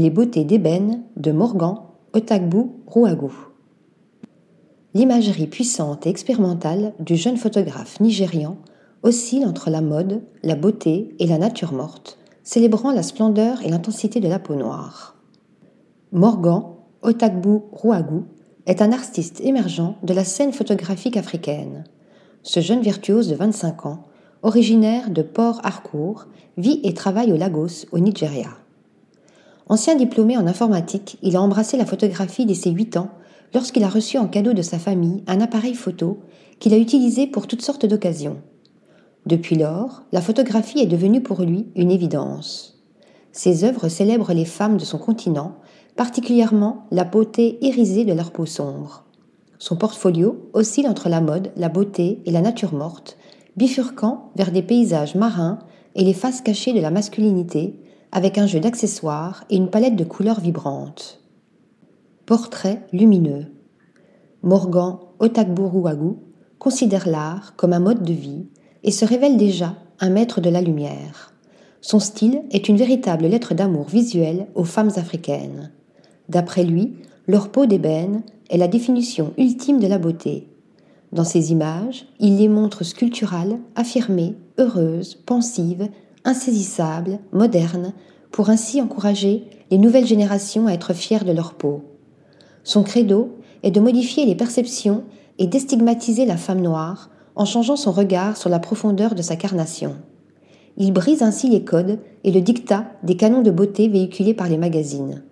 Les beautés d'ébène de Morgan Otagbu Rouagou. L'imagerie puissante et expérimentale du jeune photographe nigérian oscille entre la mode, la beauté et la nature morte, célébrant la splendeur et l'intensité de la peau noire. Morgan Otagbu Rouagou est un artiste émergent de la scène photographique africaine. Ce jeune virtuose de 25 ans, originaire de Port Harcourt, vit et travaille au Lagos, au Nigeria. Ancien diplômé en informatique, il a embrassé la photographie dès ses 8 ans lorsqu'il a reçu en cadeau de sa famille un appareil photo qu'il a utilisé pour toutes sortes d'occasions. Depuis lors, la photographie est devenue pour lui une évidence. Ses œuvres célèbrent les femmes de son continent, particulièrement la beauté irisée de leur peau sombre. Son portfolio oscille entre la mode, la beauté et la nature morte, bifurquant vers des paysages marins et les faces cachées de la masculinité, avec un jeu d'accessoires et une palette de couleurs vibrantes. Portrait lumineux. Morgan Otakburuagu considère l'art comme un mode de vie et se révèle déjà un maître de la lumière. Son style est une véritable lettre d'amour visuelle aux femmes africaines. D'après lui, leur peau d'ébène est la définition ultime de la beauté. Dans ses images, il les montre sculpturales, affirmées, heureuses, pensives, insaisissables, modernes, pour ainsi encourager les nouvelles générations à être fières de leur peau. Son credo est de modifier les perceptions et d'estigmatiser la femme noire en changeant son regard sur la profondeur de sa carnation. Il brise ainsi les codes et le dictat des canons de beauté véhiculés par les magazines.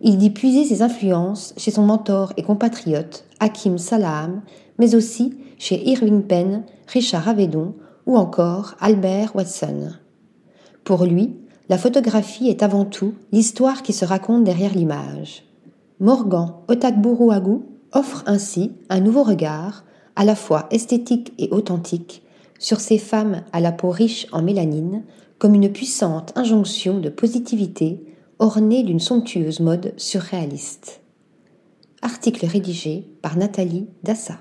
Il dit puiser ses influences chez son mentor et compatriote Hakim Salaam, mais aussi chez Irving Penn, Richard Avedon ou encore Albert Watson. Pour lui, la photographie est avant tout l'histoire qui se raconte derrière l'image. Morgan Otakburuagu offre ainsi un nouveau regard, à la fois esthétique et authentique, sur ces femmes à la peau riche en mélanine, comme une puissante injonction de positivité ornée d'une somptueuse mode surréaliste. Article rédigé par Nathalie Dassa.